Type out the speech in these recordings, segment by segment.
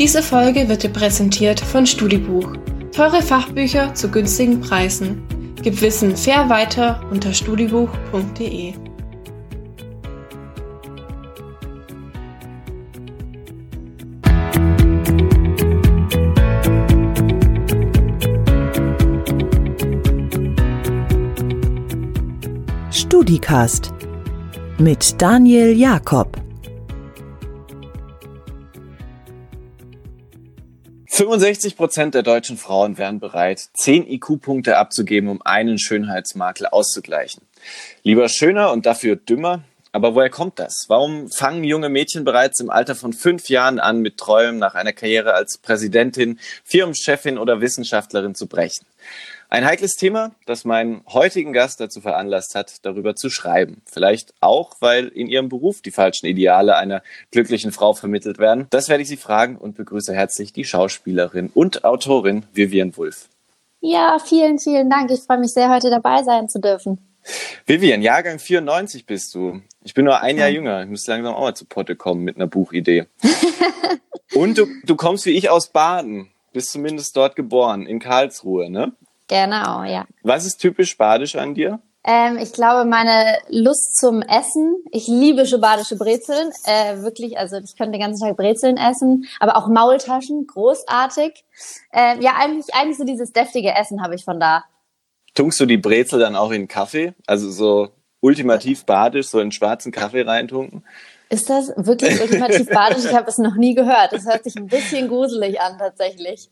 Diese Folge wird dir präsentiert von Studibuch. Teure Fachbücher zu günstigen Preisen. Gib Wissen fair weiter unter studibuch.de. StudiCast mit Daniel Jakob. 65 Prozent der deutschen Frauen wären bereit, 10 IQ-Punkte abzugeben, um einen Schönheitsmakel auszugleichen. Lieber schöner und dafür dümmer. Aber woher kommt das? Warum fangen junge Mädchen bereits im Alter von fünf Jahren an, mit Träumen nach einer Karriere als Präsidentin, Firmenchefin oder Wissenschaftlerin zu brechen? Ein heikles Thema, das meinen heutigen Gast dazu veranlasst hat, darüber zu schreiben. Vielleicht auch, weil in ihrem Beruf die falschen Ideale einer glücklichen Frau vermittelt werden. Das werde ich Sie fragen und begrüße herzlich die Schauspielerin und Autorin Vivian Wulff. Ja, vielen, vielen Dank. Ich freue mich sehr, heute dabei sein zu dürfen. Vivian, Jahrgang 94 bist du. Ich bin nur ein Jahr jünger. Ich müsste langsam auch mal zu Potte kommen mit einer Buchidee. und du, du kommst wie ich aus Baden. Bist zumindest dort geboren, in Karlsruhe, ne? Genau, ja. Was ist typisch badisch an dir? Ähm, ich glaube, meine Lust zum Essen. Ich liebe schon badische Brezeln. Äh, wirklich, also ich könnte den ganzen Tag Brezeln essen, aber auch Maultaschen, großartig. Äh, ja, eigentlich, eigentlich so dieses deftige Essen habe ich von da. Tunkst du die Brezel dann auch in Kaffee? Also so ultimativ badisch, so in schwarzen Kaffee reintunken? Ist das wirklich ultimativ badisch? Ich habe es noch nie gehört. Das hört sich ein bisschen gruselig an, tatsächlich.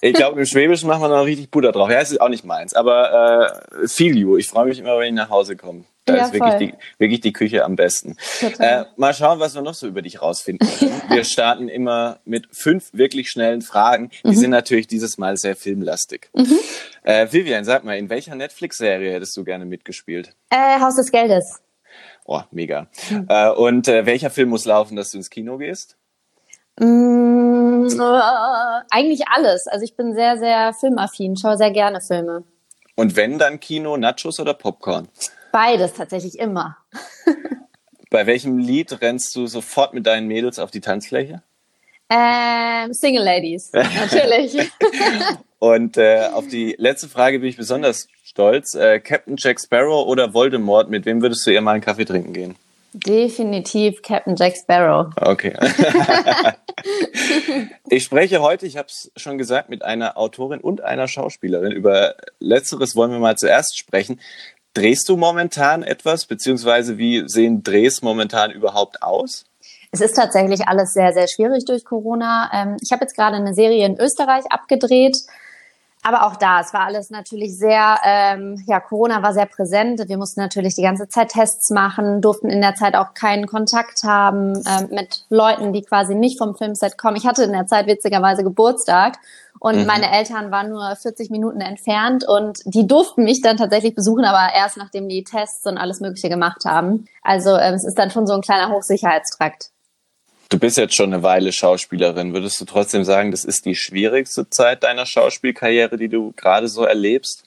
Ich glaube, im Schwäbischen macht man noch richtig Butter drauf. Ja, es ist auch nicht meins. Aber äh, feel you. Ich freue mich immer, wenn ich nach Hause komme. Da ja, ist wirklich die, wirklich die Küche am besten. Äh, mal schauen, was wir noch so über dich rausfinden können. Wir starten immer mit fünf wirklich schnellen Fragen. Die mhm. sind natürlich dieses Mal sehr filmlastig. Mhm. Äh, Vivian, sag mal, in welcher Netflix-Serie hättest du gerne mitgespielt? Äh, Haus des Geldes. Oh, mega. Mhm. Äh, und äh, welcher Film muss laufen, dass du ins Kino gehst? Mm, äh, eigentlich alles. Also ich bin sehr, sehr filmaffin, schaue sehr gerne Filme. Und wenn dann Kino, Nachos oder Popcorn? Beides tatsächlich immer. Bei welchem Lied rennst du sofort mit deinen Mädels auf die Tanzfläche? Ähm, Single Ladies, natürlich. Und äh, auf die letzte Frage bin ich besonders stolz. Äh, Captain Jack Sparrow oder Voldemort, mit wem würdest du eher mal einen Kaffee trinken gehen? Definitiv Captain Jack Sparrow. Okay. ich spreche heute, ich habe es schon gesagt, mit einer Autorin und einer Schauspielerin. Über letzteres wollen wir mal zuerst sprechen. Drehst du momentan etwas, beziehungsweise wie sehen Drehs momentan überhaupt aus? Es ist tatsächlich alles sehr, sehr schwierig durch Corona. Ähm, ich habe jetzt gerade eine Serie in Österreich abgedreht. Aber auch da, es war alles natürlich sehr, ähm, ja, Corona war sehr präsent. Wir mussten natürlich die ganze Zeit Tests machen, durften in der Zeit auch keinen Kontakt haben ähm, mit Leuten, die quasi nicht vom Filmset kommen. Ich hatte in der Zeit witzigerweise Geburtstag und mhm. meine Eltern waren nur 40 Minuten entfernt und die durften mich dann tatsächlich besuchen, aber erst nachdem die Tests und alles Mögliche gemacht haben. Also ähm, es ist dann schon so ein kleiner Hochsicherheitstrakt. Du bist jetzt schon eine Weile Schauspielerin. Würdest du trotzdem sagen, das ist die schwierigste Zeit deiner Schauspielkarriere, die du gerade so erlebst?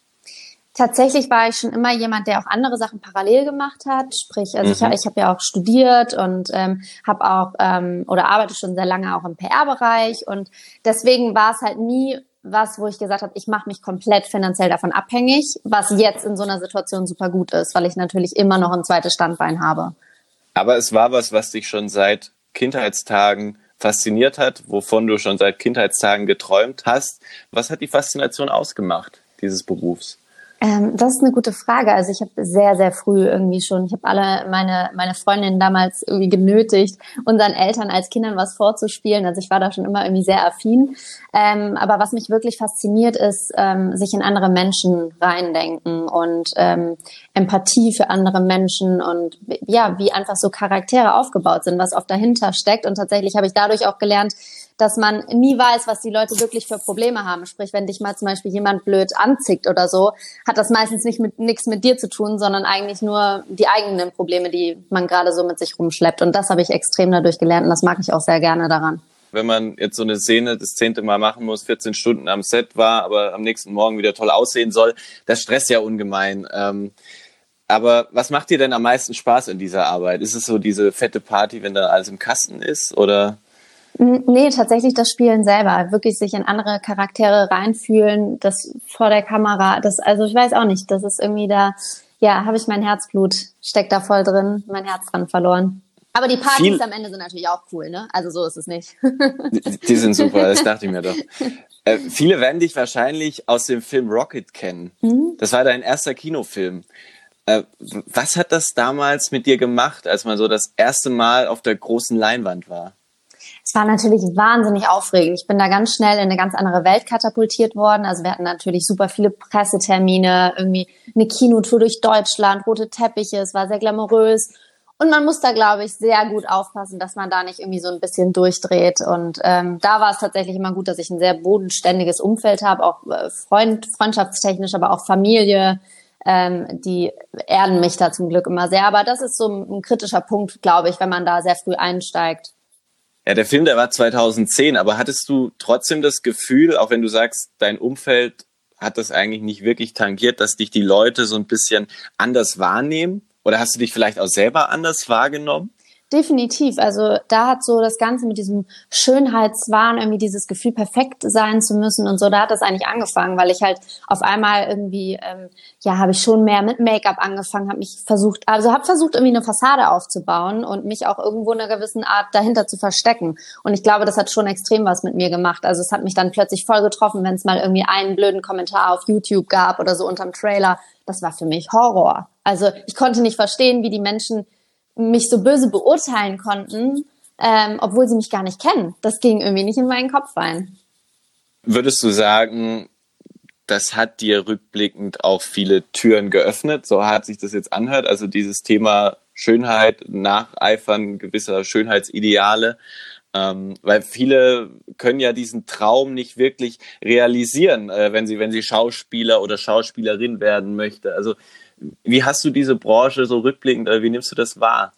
Tatsächlich war ich schon immer jemand, der auch andere Sachen parallel gemacht hat. Sprich, also mhm. ich, ich habe ja auch studiert und ähm, habe auch ähm, oder arbeite schon sehr lange auch im PR-Bereich und deswegen war es halt nie was, wo ich gesagt habe, ich mache mich komplett finanziell davon abhängig, was jetzt in so einer Situation super gut ist, weil ich natürlich immer noch ein zweites Standbein habe. Aber es war was, was dich schon seit Kindheitstagen fasziniert hat, wovon du schon seit Kindheitstagen geträumt hast. Was hat die Faszination ausgemacht dieses Berufs? Ähm, das ist eine gute Frage. Also ich habe sehr, sehr früh irgendwie schon, ich habe alle meine, meine Freundinnen damals irgendwie genötigt, unseren Eltern als Kindern was vorzuspielen. Also ich war da schon immer irgendwie sehr affin. Ähm, aber was mich wirklich fasziniert, ist, ähm, sich in andere Menschen reindenken und ähm, Empathie für andere Menschen und ja, wie einfach so Charaktere aufgebaut sind, was oft dahinter steckt. Und tatsächlich habe ich dadurch auch gelernt, dass man nie weiß, was die Leute wirklich für Probleme haben. Sprich, wenn dich mal zum Beispiel jemand blöd anzickt oder so, hat das meistens nicht mit nichts mit dir zu tun, sondern eigentlich nur die eigenen Probleme, die man gerade so mit sich rumschleppt. Und das habe ich extrem dadurch gelernt und das mag ich auch sehr gerne daran. Wenn man jetzt so eine Szene das zehnte Mal machen muss, 14 Stunden am Set war, aber am nächsten Morgen wieder toll aussehen soll, das stresst ja ungemein. Ähm, aber was macht dir denn am meisten Spaß in dieser Arbeit? Ist es so diese fette Party, wenn da alles im Kasten ist? Oder Nee, tatsächlich das Spielen selber. Wirklich sich in andere Charaktere reinfühlen, das vor der Kamera, das, also ich weiß auch nicht, das ist irgendwie da, ja, habe ich mein Herzblut, steckt da voll drin, mein Herz dran verloren. Aber die Partys Viel am Ende sind natürlich auch cool, ne? Also so ist es nicht. die, die sind super, das dachte ich mir doch. Äh, viele werden dich wahrscheinlich aus dem Film Rocket kennen. Mhm. Das war dein erster Kinofilm. Äh, was hat das damals mit dir gemacht, als man so das erste Mal auf der großen Leinwand war? Es war natürlich wahnsinnig aufregend. Ich bin da ganz schnell in eine ganz andere Welt katapultiert worden. Also wir hatten natürlich super viele Pressetermine, irgendwie eine Kinotour durch Deutschland, rote Teppiche, es war sehr glamourös. Und man muss da, glaube ich, sehr gut aufpassen, dass man da nicht irgendwie so ein bisschen durchdreht. Und ähm, da war es tatsächlich immer gut, dass ich ein sehr bodenständiges Umfeld habe, auch äh, Freund, freundschaftstechnisch, aber auch Familie. Ähm, die erden mich da zum Glück immer sehr. Aber das ist so ein, ein kritischer Punkt, glaube ich, wenn man da sehr früh einsteigt. Ja, der Film, der war 2010, aber hattest du trotzdem das Gefühl, auch wenn du sagst, dein Umfeld hat das eigentlich nicht wirklich tangiert, dass dich die Leute so ein bisschen anders wahrnehmen? Oder hast du dich vielleicht auch selber anders wahrgenommen? Definitiv. Also da hat so das Ganze mit diesem Schönheitswahn, irgendwie dieses Gefühl, perfekt sein zu müssen und so, da hat das eigentlich angefangen, weil ich halt auf einmal irgendwie, ähm, ja, habe ich schon mehr mit Make-up angefangen, habe mich versucht, also habe versucht, irgendwie eine Fassade aufzubauen und mich auch irgendwo in einer gewissen Art dahinter zu verstecken. Und ich glaube, das hat schon extrem was mit mir gemacht. Also es hat mich dann plötzlich voll getroffen, wenn es mal irgendwie einen blöden Kommentar auf YouTube gab oder so unterm Trailer. Das war für mich Horror. Also ich konnte nicht verstehen, wie die Menschen mich so böse beurteilen konnten, ähm, obwohl sie mich gar nicht kennen. Das ging irgendwie nicht in meinen Kopf rein. Würdest du sagen, das hat dir rückblickend auch viele Türen geöffnet, so hat sich das jetzt anhört, also dieses Thema Schönheit, Nacheifern gewisser Schönheitsideale, ähm, weil viele können ja diesen Traum nicht wirklich realisieren, äh, wenn sie, wenn sie Schauspieler oder Schauspielerin werden möchte. Also wie hast du diese Branche so rückblickend, wie nimmst du das wahr?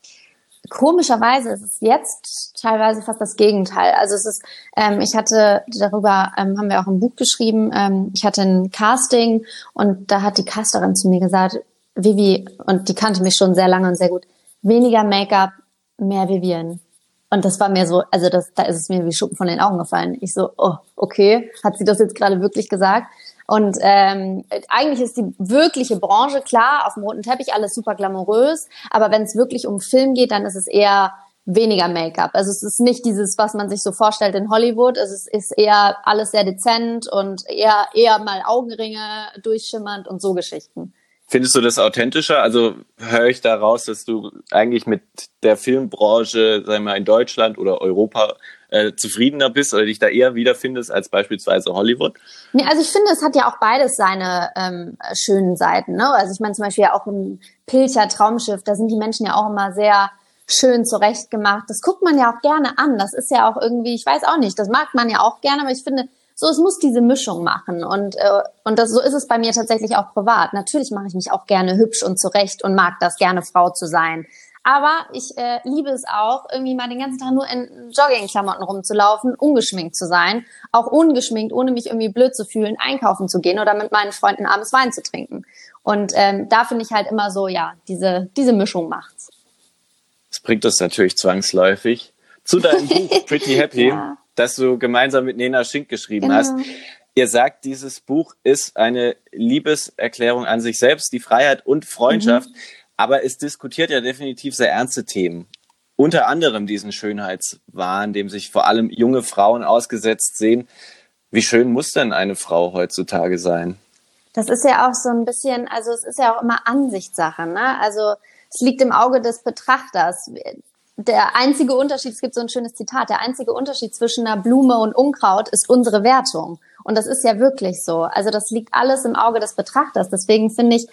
Komischerweise ist es jetzt teilweise fast das Gegenteil. Also es ist, ähm, ich hatte darüber, ähm, haben wir auch ein Buch geschrieben, ähm, ich hatte ein Casting und da hat die Casterin zu mir gesagt, Vivi, und die kannte mich schon sehr lange und sehr gut, weniger Make-up, mehr Vivian. Und das war mir so, also das, da ist es mir wie Schuppen von den Augen gefallen. Ich so, oh, okay, hat sie das jetzt gerade wirklich gesagt? Und ähm, eigentlich ist die wirkliche Branche klar, auf dem roten Teppich alles super glamourös, aber wenn es wirklich um Film geht, dann ist es eher weniger Make-up. Also es ist nicht dieses, was man sich so vorstellt in Hollywood. Also es ist eher alles sehr dezent und eher eher mal Augenringe durchschimmernd und so Geschichten. Findest du das authentischer? Also höre ich daraus, dass du eigentlich mit der Filmbranche, sagen wir mal, in Deutschland oder Europa äh, zufriedener bist oder dich da eher wiederfindest als beispielsweise Hollywood? Nee, also ich finde, es hat ja auch beides seine ähm, schönen Seiten. Ne? Also ich meine zum Beispiel ja auch ein Pilcher Traumschiff, da sind die Menschen ja auch immer sehr schön zurechtgemacht. Das guckt man ja auch gerne an. Das ist ja auch irgendwie, ich weiß auch nicht, das mag man ja auch gerne, aber ich finde, so, es muss diese Mischung machen. Und, äh, und das, so ist es bei mir tatsächlich auch privat. Natürlich mache ich mich auch gerne hübsch und zurecht und mag das gerne, Frau zu sein. Aber ich äh, liebe es auch, irgendwie mal den ganzen Tag nur in Joggingklamotten rumzulaufen, ungeschminkt zu sein, auch ungeschminkt, ohne mich irgendwie blöd zu fühlen, einkaufen zu gehen oder mit meinen Freunden abends Wein zu trinken. Und ähm, da finde ich halt immer so, ja, diese, diese Mischung macht's. Das bringt uns natürlich zwangsläufig zu deinem Buch Pretty Happy. ja das du gemeinsam mit Nena Schink geschrieben genau. hast. Ihr sagt, dieses Buch ist eine Liebeserklärung an sich selbst, die Freiheit und Freundschaft. Mhm. Aber es diskutiert ja definitiv sehr ernste Themen. Unter anderem diesen Schönheitswahn, dem sich vor allem junge Frauen ausgesetzt sehen. Wie schön muss denn eine Frau heutzutage sein? Das ist ja auch so ein bisschen, also es ist ja auch immer Ansichtssache, ne? Also es liegt im Auge des Betrachters der einzige Unterschied, es gibt so ein schönes Zitat, der einzige Unterschied zwischen einer Blume und Unkraut ist unsere Wertung. Und das ist ja wirklich so. Also das liegt alles im Auge des Betrachters. Deswegen finde ich,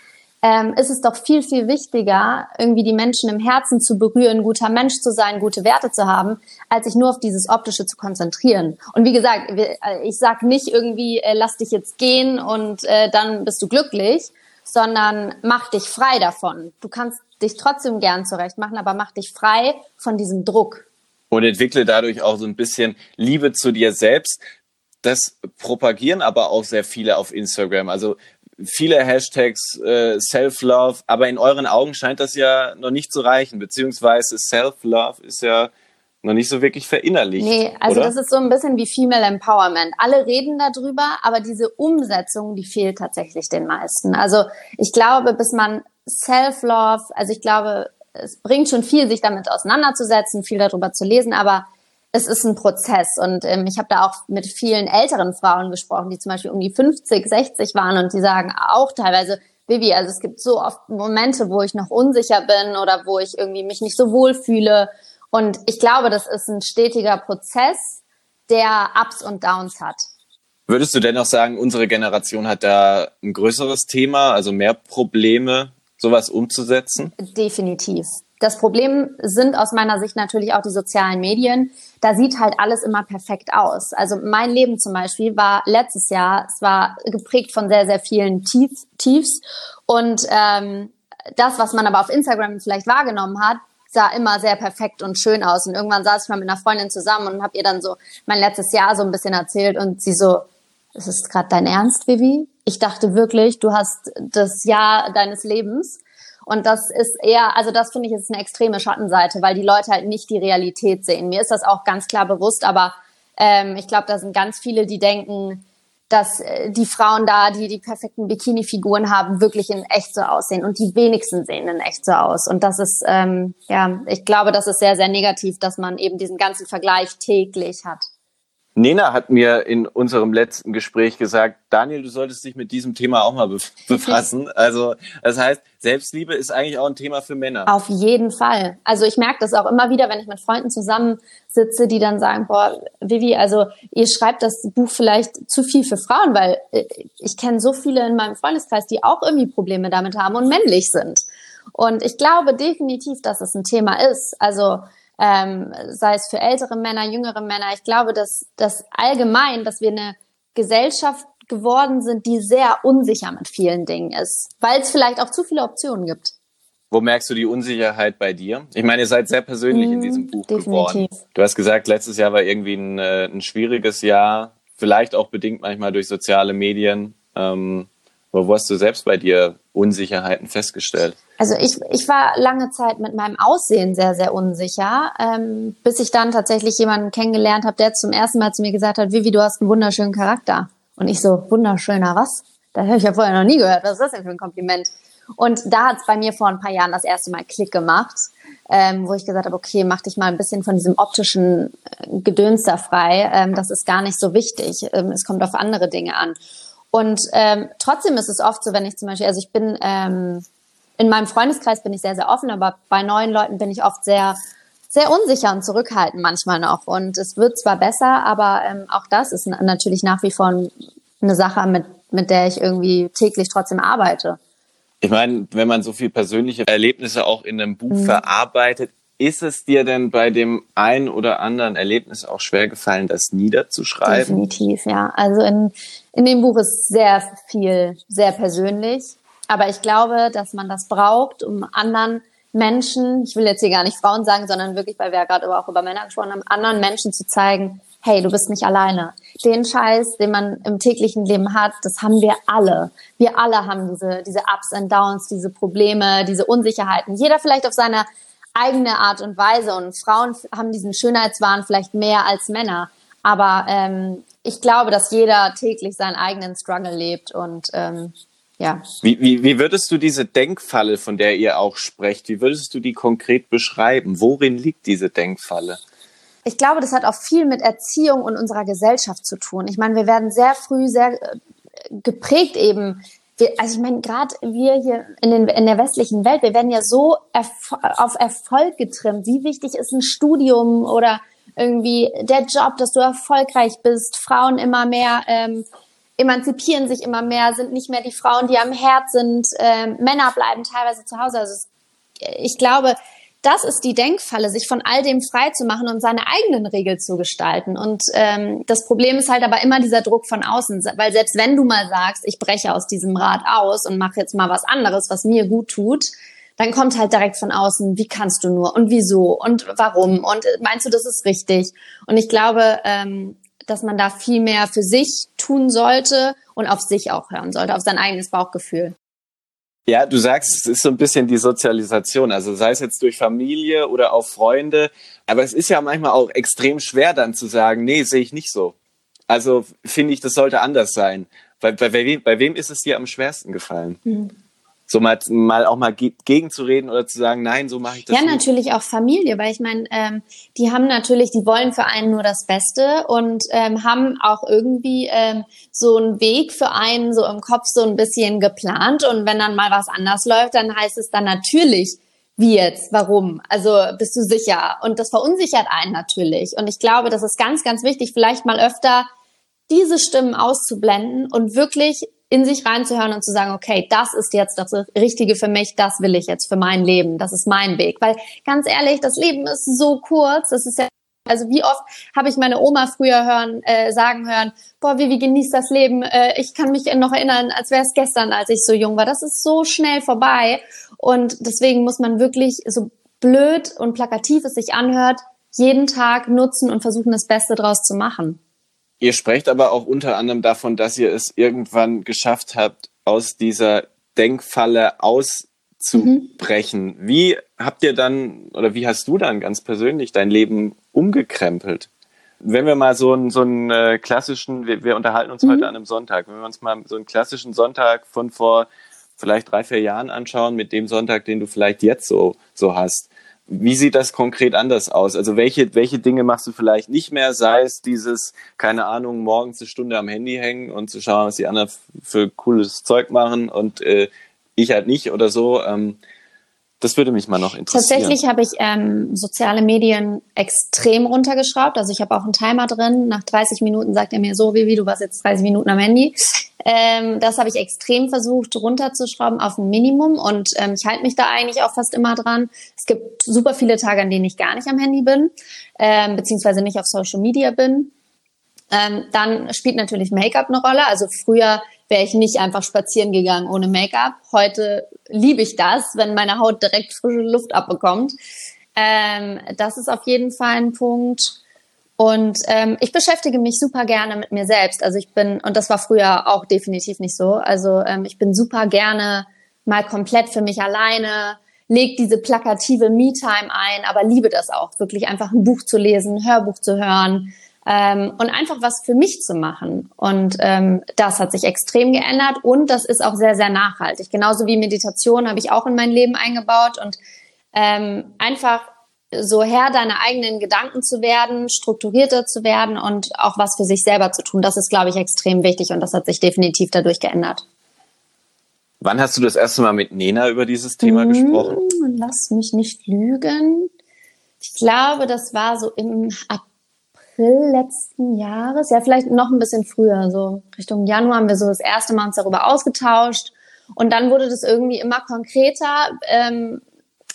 ähm, ist es doch viel, viel wichtiger, irgendwie die Menschen im Herzen zu berühren, guter Mensch zu sein, gute Werte zu haben, als sich nur auf dieses Optische zu konzentrieren. Und wie gesagt, äh, ich sag nicht irgendwie, äh, lass dich jetzt gehen und äh, dann bist du glücklich, sondern mach dich frei davon. Du kannst dich trotzdem gern zurecht machen, aber mach dich frei von diesem Druck. Und entwickle dadurch auch so ein bisschen Liebe zu dir selbst. Das propagieren aber auch sehr viele auf Instagram. Also viele Hashtags äh, Self-Love, aber in euren Augen scheint das ja noch nicht zu reichen, beziehungsweise Self-Love ist ja noch nicht so wirklich verinnerlicht. Nee, also oder? das ist so ein bisschen wie Female Empowerment. Alle reden darüber, aber diese Umsetzung, die fehlt tatsächlich den meisten. Also ich glaube, bis man Self-Love, also ich glaube, es bringt schon viel, sich damit auseinanderzusetzen, viel darüber zu lesen, aber es ist ein Prozess und ähm, ich habe da auch mit vielen älteren Frauen gesprochen, die zum Beispiel um die 50, 60 waren und die sagen auch teilweise, Vivi, also es gibt so oft Momente, wo ich noch unsicher bin oder wo ich irgendwie mich nicht so wohl fühle und ich glaube, das ist ein stetiger Prozess, der Ups und Downs hat. Würdest du dennoch sagen, unsere Generation hat da ein größeres Thema, also mehr Probleme, sowas umzusetzen? Definitiv. Das Problem sind aus meiner Sicht natürlich auch die sozialen Medien. Da sieht halt alles immer perfekt aus. Also mein Leben zum Beispiel war letztes Jahr, es war geprägt von sehr, sehr vielen Tief, Tiefs. Und ähm, das, was man aber auf Instagram vielleicht wahrgenommen hat, sah immer sehr perfekt und schön aus. Und irgendwann saß ich mal mit einer Freundin zusammen und habe ihr dann so mein letztes Jahr so ein bisschen erzählt und sie so, ist es gerade dein Ernst, Vivi? Ich dachte wirklich, du hast das Jahr deines Lebens. Und das ist eher, also das finde ich ist eine extreme Schattenseite, weil die Leute halt nicht die Realität sehen. Mir ist das auch ganz klar bewusst, aber ähm, ich glaube, da sind ganz viele, die denken, dass äh, die Frauen da, die die perfekten Bikini-Figuren haben, wirklich in echt so aussehen. Und die wenigsten sehen in echt so aus. Und das ist, ähm, ja, ich glaube, das ist sehr, sehr negativ, dass man eben diesen ganzen Vergleich täglich hat. Nena hat mir in unserem letzten Gespräch gesagt, Daniel, du solltest dich mit diesem Thema auch mal befassen. Also das heißt, Selbstliebe ist eigentlich auch ein Thema für Männer. Auf jeden Fall. Also ich merke das auch immer wieder, wenn ich mit Freunden zusammensitze, die dann sagen, boah, Vivi, also ihr schreibt das Buch vielleicht zu viel für Frauen, weil äh, ich kenne so viele in meinem Freundeskreis, die auch irgendwie Probleme damit haben und männlich sind. Und ich glaube definitiv, dass es ein Thema ist. Also ähm, sei es für ältere Männer, jüngere Männer. Ich glaube, dass, dass allgemein, dass wir eine Gesellschaft geworden sind, die sehr unsicher mit vielen Dingen ist, weil es vielleicht auch zu viele Optionen gibt. Wo merkst du die Unsicherheit bei dir? Ich meine, ihr seid sehr persönlich mm, in mhm, diesem Buch definitiv. geworden. Du hast gesagt, letztes Jahr war irgendwie ein, äh, ein schwieriges Jahr, vielleicht auch bedingt manchmal durch soziale Medien. Ähm, aber wo hast du selbst bei dir Unsicherheiten festgestellt? Also ich, ich war lange Zeit mit meinem Aussehen sehr, sehr unsicher, ähm, bis ich dann tatsächlich jemanden kennengelernt habe, der zum ersten Mal zu mir gesagt hat, Vivi, du hast einen wunderschönen Charakter. Und ich so, wunderschöner was? Da habe ich ja vorher noch nie gehört. Was ist das denn für ein Kompliment? Und da hat es bei mir vor ein paar Jahren das erste Mal Klick gemacht, ähm, wo ich gesagt habe, okay, mach dich mal ein bisschen von diesem optischen äh, Gedöns da frei. Ähm, das ist gar nicht so wichtig. Ähm, es kommt auf andere Dinge an. Und ähm, trotzdem ist es oft so, wenn ich zum Beispiel, also ich bin ähm, in meinem Freundeskreis bin ich sehr, sehr offen, aber bei neuen Leuten bin ich oft sehr, sehr unsicher und zurückhaltend manchmal noch. Und es wird zwar besser, aber ähm, auch das ist natürlich nach wie vor eine Sache, mit, mit der ich irgendwie täglich trotzdem arbeite. Ich meine, wenn man so viel persönliche Erlebnisse auch in einem Buch mhm. verarbeitet, ist es dir denn bei dem ein oder anderen Erlebnis auch schwer gefallen, das niederzuschreiben? Definitiv, ja. Also in, in dem Buch ist sehr viel, sehr persönlich. Aber ich glaube, dass man das braucht, um anderen Menschen, ich will jetzt hier gar nicht Frauen sagen, sondern wirklich, weil wir ja gerade auch über Männer gesprochen haben, anderen Menschen zu zeigen, hey, du bist nicht alleine. Den Scheiß, den man im täglichen Leben hat, das haben wir alle. Wir alle haben diese, diese Ups and Downs, diese Probleme, diese Unsicherheiten. Jeder vielleicht auf seine eigene Art und Weise. Und Frauen haben diesen Schönheitswahn vielleicht mehr als Männer. Aber ähm, ich glaube, dass jeder täglich seinen eigenen Struggle lebt und ähm, ja. Wie, wie, wie würdest du diese Denkfalle, von der ihr auch sprecht, wie würdest du die konkret beschreiben? Worin liegt diese Denkfalle? Ich glaube, das hat auch viel mit Erziehung und unserer Gesellschaft zu tun. Ich meine, wir werden sehr früh sehr äh, geprägt eben wir, also ich meine, gerade wir hier in, den, in der westlichen Welt, wir werden ja so erf auf Erfolg getrimmt. Wie wichtig ist ein Studium oder irgendwie der Job, dass du erfolgreich bist, Frauen immer mehr ähm, emanzipieren sich immer mehr, sind nicht mehr die Frauen, die am Herd sind, ähm, Männer bleiben teilweise zu Hause. Also es, ich glaube, das ist die Denkfalle, sich von all dem frei zu machen und seine eigenen Regeln zu gestalten. Und ähm, das Problem ist halt aber immer dieser Druck von außen, weil selbst wenn du mal sagst, ich breche aus diesem Rad aus und mache jetzt mal was anderes, was mir gut tut, dann kommt halt direkt von außen, wie kannst du nur und wieso und warum und meinst du, das ist richtig? Und ich glaube, ähm, dass man da viel mehr für sich tun sollte und auf sich auch hören sollte, auf sein eigenes Bauchgefühl. Ja, du sagst, es ist so ein bisschen die Sozialisation, also sei es jetzt durch Familie oder auch Freunde, aber es ist ja manchmal auch extrem schwer dann zu sagen, nee, sehe ich nicht so. Also finde ich, das sollte anders sein. Bei, bei, bei, wem, bei wem ist es dir am schwersten gefallen? Mhm so mal, mal auch mal ge gegenzureden oder zu sagen, nein, so mache ich das ja, nicht. Natürlich auch Familie, weil ich meine, ähm, die haben natürlich, die wollen für einen nur das Beste und ähm, haben auch irgendwie ähm, so einen Weg für einen so im Kopf so ein bisschen geplant und wenn dann mal was anders läuft, dann heißt es dann natürlich, wie jetzt, warum? Also bist du sicher? Und das verunsichert einen natürlich. Und ich glaube, das ist ganz, ganz wichtig, vielleicht mal öfter diese Stimmen auszublenden und wirklich in sich reinzuhören und zu sagen, okay, das ist jetzt das Richtige für mich, das will ich jetzt für mein Leben, das ist mein Weg. Weil ganz ehrlich, das Leben ist so kurz, das ist ja also wie oft habe ich meine Oma früher hören, äh, sagen hören, boah, Vivi, genieß das Leben. Äh, ich kann mich noch erinnern, als wäre es gestern, als ich so jung war. Das ist so schnell vorbei. Und deswegen muss man wirklich, so blöd und plakativ es sich anhört, jeden Tag nutzen und versuchen, das Beste draus zu machen. Ihr sprecht aber auch unter anderem davon, dass ihr es irgendwann geschafft habt, aus dieser Denkfalle auszubrechen. Mhm. Wie habt ihr dann oder wie hast du dann ganz persönlich dein Leben umgekrempelt? Wenn wir mal so einen, so einen äh, klassischen, wir, wir unterhalten uns mhm. heute an einem Sonntag, wenn wir uns mal so einen klassischen Sonntag von vor vielleicht drei, vier Jahren anschauen, mit dem Sonntag, den du vielleicht jetzt so, so hast. Wie sieht das konkret anders aus? Also welche, welche Dinge machst du vielleicht nicht mehr? Sei es dieses, keine Ahnung, morgens eine Stunde am Handy hängen und zu schauen, was die anderen für cooles Zeug machen und äh, ich halt nicht oder so. Ähm, das würde mich mal noch interessieren. Tatsächlich habe ich ähm, soziale Medien extrem runtergeschraubt. Also ich habe auch einen Timer drin. Nach 30 Minuten sagt er mir so, Vivi, du warst jetzt 30 Minuten am Handy. Ähm, das habe ich extrem versucht runterzuschrauben auf ein Minimum und ähm, ich halte mich da eigentlich auch fast immer dran. Es gibt super viele Tage, an denen ich gar nicht am Handy bin, ähm, beziehungsweise nicht auf Social Media bin. Ähm, dann spielt natürlich Make-up eine Rolle. Also früher wäre ich nicht einfach spazieren gegangen ohne Make-up. Heute liebe ich das, wenn meine Haut direkt frische Luft abbekommt. Ähm, das ist auf jeden Fall ein Punkt. Und ähm, ich beschäftige mich super gerne mit mir selbst. Also ich bin, und das war früher auch definitiv nicht so. Also ähm, ich bin super gerne mal komplett für mich alleine, leg diese plakative Me-Time ein, aber liebe das auch, wirklich einfach ein Buch zu lesen, ein Hörbuch zu hören, ähm, und einfach was für mich zu machen. Und ähm, das hat sich extrem geändert und das ist auch sehr, sehr nachhaltig. Genauso wie Meditation habe ich auch in mein Leben eingebaut und ähm, einfach so Herr deiner eigenen Gedanken zu werden, strukturierter zu werden und auch was für sich selber zu tun. Das ist, glaube ich, extrem wichtig und das hat sich definitiv dadurch geändert. Wann hast du das erste Mal mit Nena über dieses Thema mmh, gesprochen? Lass mich nicht lügen. Ich glaube, das war so im April April letzten Jahres, ja, vielleicht noch ein bisschen früher, so Richtung Januar haben wir so das erste Mal uns darüber ausgetauscht. Und dann wurde das irgendwie immer konkreter, ähm,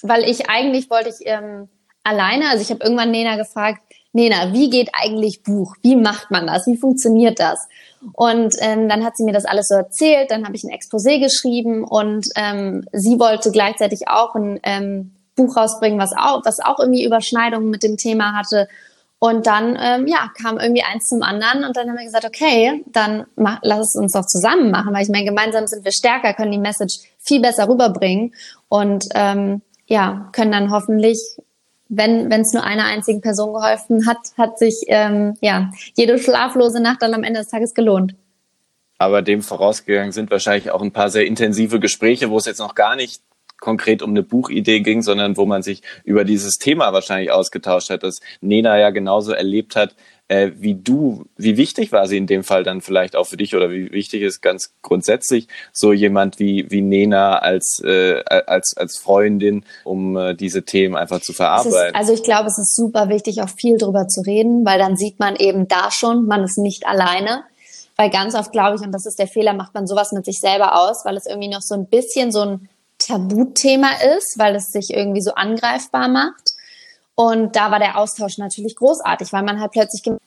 weil ich eigentlich wollte ich ähm, alleine, also ich habe irgendwann Nena gefragt, Nena, wie geht eigentlich Buch? Wie macht man das? Wie funktioniert das? Und ähm, dann hat sie mir das alles so erzählt, dann habe ich ein Exposé geschrieben und ähm, sie wollte gleichzeitig auch ein ähm, Buch rausbringen, was auch, was auch irgendwie Überschneidungen mit dem Thema hatte. Und dann, ähm, ja, kam irgendwie eins zum anderen und dann haben wir gesagt, okay, dann mach, lass es uns doch zusammen machen, weil ich meine, gemeinsam sind wir stärker, können die Message viel besser rüberbringen und ähm, ja, können dann hoffentlich, wenn es nur einer einzigen Person geholfen hat, hat sich ähm, ja jede schlaflose Nacht dann am Ende des Tages gelohnt. Aber dem vorausgegangen sind wahrscheinlich auch ein paar sehr intensive Gespräche, wo es jetzt noch gar nicht konkret um eine Buchidee ging, sondern wo man sich über dieses Thema wahrscheinlich ausgetauscht hat, dass Nena ja genauso erlebt hat, äh, wie du, wie wichtig war sie in dem Fall dann vielleicht auch für dich oder wie wichtig ist ganz grundsätzlich so jemand wie, wie Nena als, äh, als, als Freundin, um äh, diese Themen einfach zu verarbeiten? Ist, also ich glaube, es ist super wichtig, auch viel drüber zu reden, weil dann sieht man eben da schon, man ist nicht alleine. Weil ganz oft glaube ich, und das ist der Fehler, macht man sowas mit sich selber aus, weil es irgendwie noch so ein bisschen so ein Tabuthema ist, weil es sich irgendwie so angreifbar macht. Und da war der Austausch natürlich großartig, weil man halt plötzlich gemerkt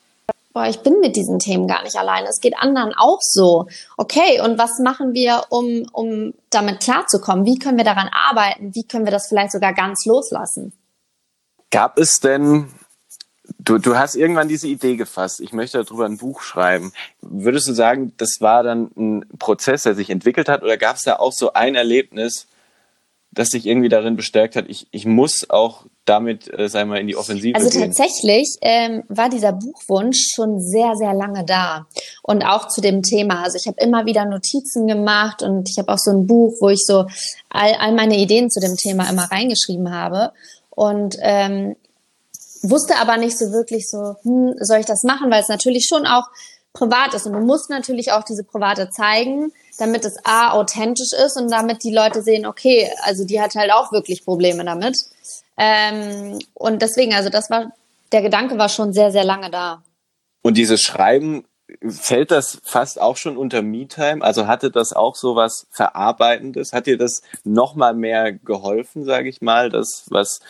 boah, ich bin mit diesen Themen gar nicht alleine. Es geht anderen auch so. Okay, und was machen wir, um, um damit klarzukommen? Wie können wir daran arbeiten? Wie können wir das vielleicht sogar ganz loslassen? Gab es denn Du, du hast irgendwann diese Idee gefasst, ich möchte darüber ein Buch schreiben. Würdest du sagen, das war dann ein Prozess, der sich entwickelt hat, oder gab es da auch so ein Erlebnis, das sich irgendwie darin bestärkt hat, ich, ich muss auch damit, äh, sei mal, in die Offensive also gehen. Also tatsächlich ähm, war dieser Buchwunsch schon sehr, sehr lange da. Und auch zu dem Thema. Also ich habe immer wieder Notizen gemacht und ich habe auch so ein Buch, wo ich so all, all meine Ideen zu dem Thema immer reingeschrieben habe. Und ähm, wusste aber nicht so wirklich so, hm, soll ich das machen, weil es natürlich schon auch privat ist. Und du musst natürlich auch diese private zeigen, damit es A, authentisch ist und damit die Leute sehen, okay, also die hat halt auch wirklich Probleme damit. Ähm, und deswegen, also das war, der Gedanke war schon sehr, sehr lange da. Und dieses Schreiben, fällt das fast auch schon unter Me-Time? Also hatte das auch so was Verarbeitendes? Hat dir das nochmal mehr geholfen, sage ich mal, das, was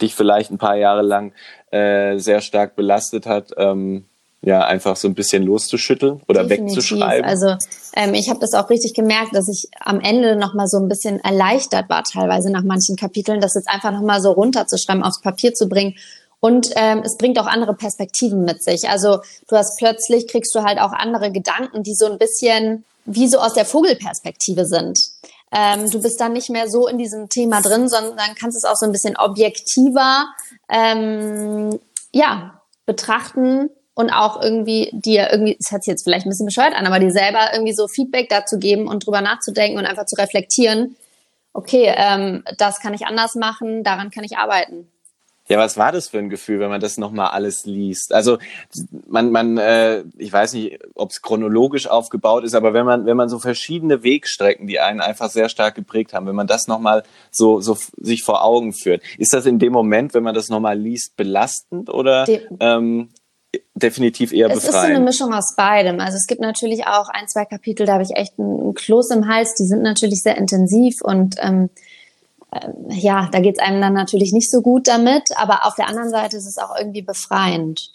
dich vielleicht ein paar Jahre lang äh, sehr stark belastet hat, ähm, ja, einfach so ein bisschen loszuschütteln oder Definitiv. wegzuschreiben. Also ähm, ich habe das auch richtig gemerkt, dass ich am Ende nochmal so ein bisschen erleichtert war, teilweise nach manchen Kapiteln, das jetzt einfach nochmal so runterzuschreiben, aufs Papier zu bringen. Und ähm, es bringt auch andere Perspektiven mit sich. Also du hast plötzlich, kriegst du halt auch andere Gedanken, die so ein bisschen wie so aus der Vogelperspektive sind. Ähm, du bist dann nicht mehr so in diesem Thema drin, sondern kannst es auch so ein bisschen objektiver ähm, ja, betrachten und auch irgendwie dir irgendwie, es hört sich jetzt vielleicht ein bisschen bescheuert an, aber dir selber irgendwie so Feedback dazu geben und drüber nachzudenken und einfach zu reflektieren, okay, ähm, das kann ich anders machen, daran kann ich arbeiten. Ja, was war das für ein Gefühl, wenn man das nochmal alles liest? Also man, man, äh, ich weiß nicht, ob es chronologisch aufgebaut ist, aber wenn man, wenn man so verschiedene Wegstrecken, die einen einfach sehr stark geprägt haben, wenn man das nochmal so, so sich vor Augen führt, ist das in dem Moment, wenn man das nochmal liest, belastend oder ähm, definitiv eher befreien. Es ist so eine Mischung aus beidem. Also es gibt natürlich auch ein, zwei Kapitel, da habe ich echt einen Kloß im Hals. Die sind natürlich sehr intensiv und ähm, äh, ja, da geht es einem dann natürlich nicht so gut damit. Aber auf der anderen Seite ist es auch irgendwie befreiend.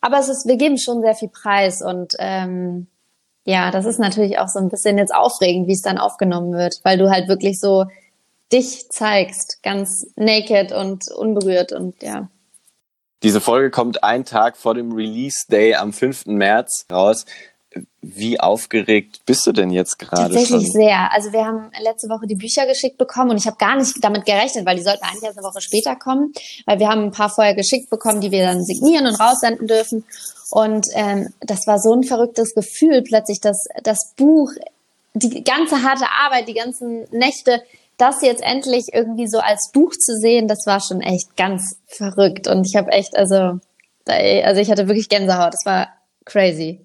Aber es ist, wir geben schon sehr viel Preis und ähm, ja, das ist natürlich auch so ein bisschen jetzt aufregend, wie es dann aufgenommen wird, weil du halt wirklich so dich zeigst, ganz naked und unberührt und ja. Diese Folge kommt einen Tag vor dem Release Day am 5. März raus. Wie aufgeregt bist du denn jetzt gerade? Tatsächlich schon? sehr. Also wir haben letzte Woche die Bücher geschickt bekommen und ich habe gar nicht damit gerechnet, weil die sollten eigentlich erst eine Woche später kommen, weil wir haben ein paar vorher geschickt bekommen, die wir dann signieren und raussenden dürfen. Und ähm, das war so ein verrücktes Gefühl, plötzlich dass das Buch, die ganze harte Arbeit, die ganzen Nächte das jetzt endlich irgendwie so als Buch zu sehen, das war schon echt ganz verrückt. Und ich habe echt, also, also ich hatte wirklich Gänsehaut. Das war crazy.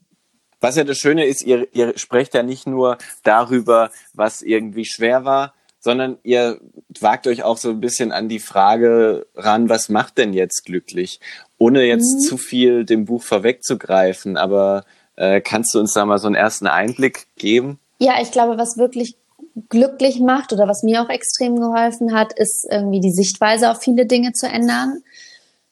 Was ja das Schöne ist, ihr, ihr sprecht ja nicht nur darüber, was irgendwie schwer war, sondern ihr wagt euch auch so ein bisschen an die Frage ran, was macht denn jetzt glücklich? Ohne jetzt mhm. zu viel dem Buch vorwegzugreifen, aber äh, kannst du uns da mal so einen ersten Einblick geben? Ja, ich glaube, was wirklich glücklich macht oder was mir auch extrem geholfen hat, ist irgendwie die Sichtweise auf viele Dinge zu ändern.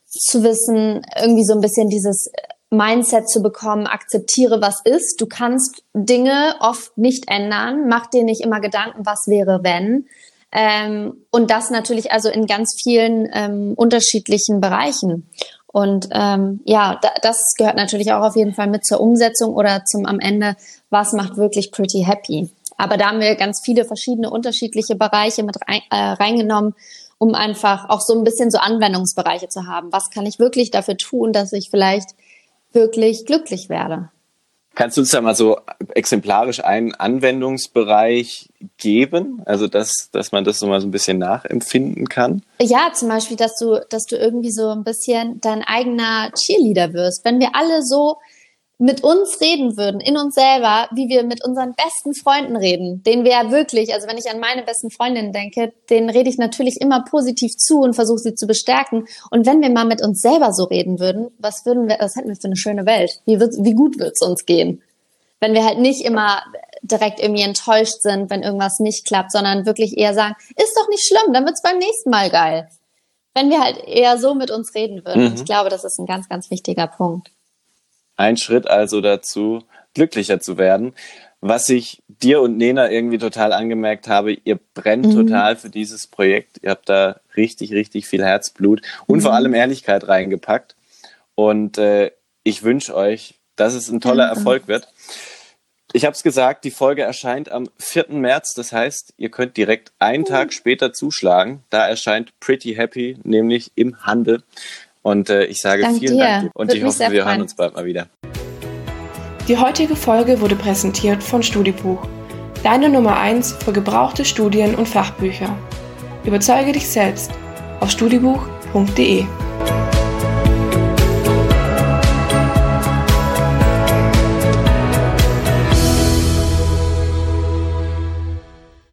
Zu wissen, irgendwie so ein bisschen dieses Mindset zu bekommen, akzeptiere, was ist. Du kannst Dinge oft nicht ändern. Mach dir nicht immer Gedanken, was wäre, wenn. Ähm, und das natürlich also in ganz vielen ähm, unterschiedlichen Bereichen. Und ähm, ja, da, das gehört natürlich auch auf jeden Fall mit zur Umsetzung oder zum am Ende, was macht wirklich pretty happy. Aber da haben wir ganz viele verschiedene unterschiedliche Bereiche mit rein, äh, reingenommen, um einfach auch so ein bisschen so Anwendungsbereiche zu haben. Was kann ich wirklich dafür tun, dass ich vielleicht wirklich glücklich werde? Kannst du uns da mal so exemplarisch einen Anwendungsbereich geben? Also, dass, dass man das so mal so ein bisschen nachempfinden kann? Ja, zum Beispiel, dass du, dass du irgendwie so ein bisschen dein eigener Cheerleader wirst. Wenn wir alle so mit uns reden würden, in uns selber, wie wir mit unseren besten Freunden reden, denen wir ja wirklich, also wenn ich an meine besten Freundinnen denke, denen rede ich natürlich immer positiv zu und versuche sie zu bestärken. Und wenn wir mal mit uns selber so reden würden, was würden wir, was hätten wir für eine schöne Welt? Wie, wird, wie gut wird's uns gehen? Wenn wir halt nicht immer direkt irgendwie enttäuscht sind, wenn irgendwas nicht klappt, sondern wirklich eher sagen, ist doch nicht schlimm, dann wird's beim nächsten Mal geil. Wenn wir halt eher so mit uns reden würden. Mhm. Ich glaube, das ist ein ganz, ganz wichtiger Punkt. Ein Schritt also dazu, glücklicher zu werden. Was ich dir und Nena irgendwie total angemerkt habe, ihr brennt mhm. total für dieses Projekt. Ihr habt da richtig, richtig viel Herzblut und mhm. vor allem Ehrlichkeit reingepackt. Und äh, ich wünsche euch, dass es ein toller Erfolg wird. Ich habe es gesagt, die Folge erscheint am 4. März. Das heißt, ihr könnt direkt einen Tag später zuschlagen. Da erscheint Pretty Happy, nämlich im Handel. Und äh, ich sage Dank vielen dir. Dank und Würde ich hoffe, wir freuen. hören uns bald mal wieder. Die heutige Folge wurde präsentiert von Studibuch, deine Nummer 1 für gebrauchte Studien und Fachbücher. Überzeuge dich selbst auf studibuch.de.